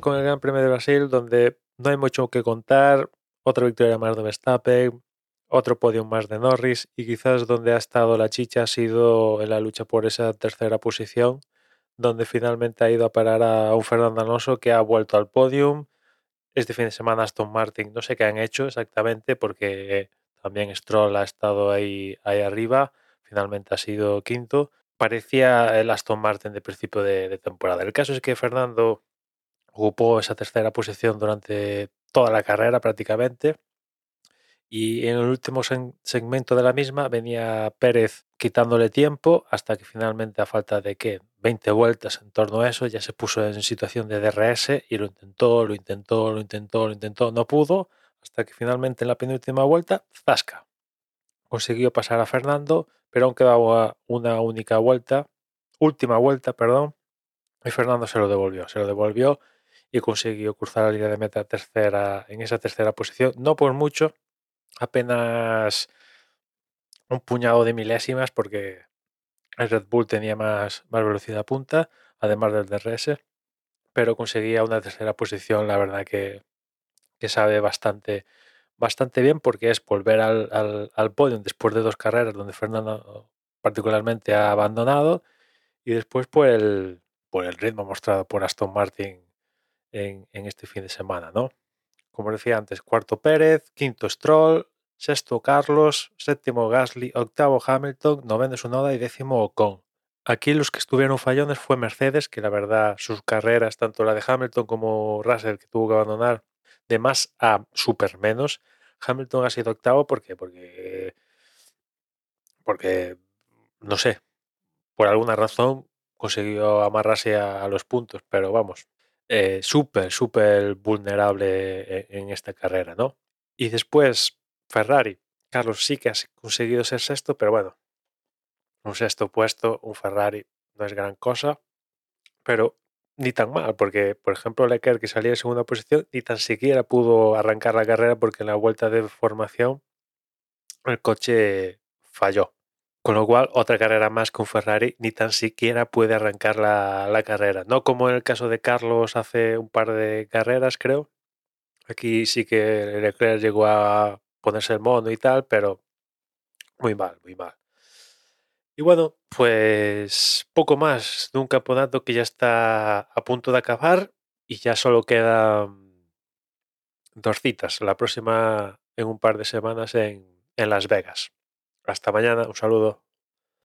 con el Gran Premio de Brasil, donde no hay mucho que contar. Otra victoria más de Verstappen, otro podio más de Norris y quizás donde ha estado la chicha ha sido en la lucha por esa tercera posición, donde finalmente ha ido a parar a un Fernando Alonso que ha vuelto al podium. Este fin de semana Aston Martin no sé qué han hecho exactamente porque también Stroll ha estado ahí, ahí arriba, finalmente ha sido quinto. Parecía el Aston Martin de principio de temporada. El caso es que Fernando ocupó esa tercera posición durante toda la carrera prácticamente y en el último segmento de la misma venía Pérez quitándole tiempo hasta que finalmente a falta de que 20 vueltas en torno a eso ya se puso en situación de DRS y lo intentó, lo intentó, lo intentó, lo intentó, no pudo hasta que finalmente en la penúltima vuelta, zasca. Consiguió pasar a Fernando, pero aún quedaba una única vuelta, última vuelta, perdón, y Fernando se lo devolvió, se lo devolvió y consiguió cruzar la línea de meta tercera en esa tercera posición, no por mucho, apenas un puñado de milésimas porque el Red Bull tenía más, más velocidad punta, además del DRS, pero conseguía una tercera posición, la verdad que, que sabe bastante, bastante bien porque es volver al, al, al podio después de dos carreras donde Fernando particularmente ha abandonado y después por el, por el ritmo mostrado por Aston Martin en, este fin de semana, ¿no? como decía antes, cuarto Pérez, quinto Stroll, sexto Carlos, séptimo Gasly, octavo Hamilton, noveno Sunoda y décimo Ocon. Aquí los que estuvieron fallones fue Mercedes, que la verdad sus carreras, tanto la de Hamilton como Russell, que tuvo que abandonar, de más a super menos. Hamilton ha sido octavo porque, porque, porque, no sé, por alguna razón consiguió amarrarse a los puntos, pero vamos, eh, súper, súper vulnerable e, en, esta carrera, ¿no? Y después, Ferrari. Carlos sí que ha conseguido ser sexto, pero bueno, un sexto puesto, un Ferrari no es gran cosa, pero ni tan mal, porque por ejemplo Leclerc que salía en segunda posición ni tan siquiera pudo arrancar la carrera porque en la vuelta de formación el coche falló. Con lo cual, otra carrera más con Ferrari ni tan siquiera puede arrancar la, carrera. No como en el caso de Carlos hace un par de carreras, creo. Aquí sí que Leclerc llegó a ponerse el mono y tal, pero muy mal, muy mal. Y bueno, pues poco más de un campeonato que ya está a punto de acabar y ya solo quedan dos citas. La próxima en un par de semanas en, en Las Vegas. Hasta mañana, un saludo.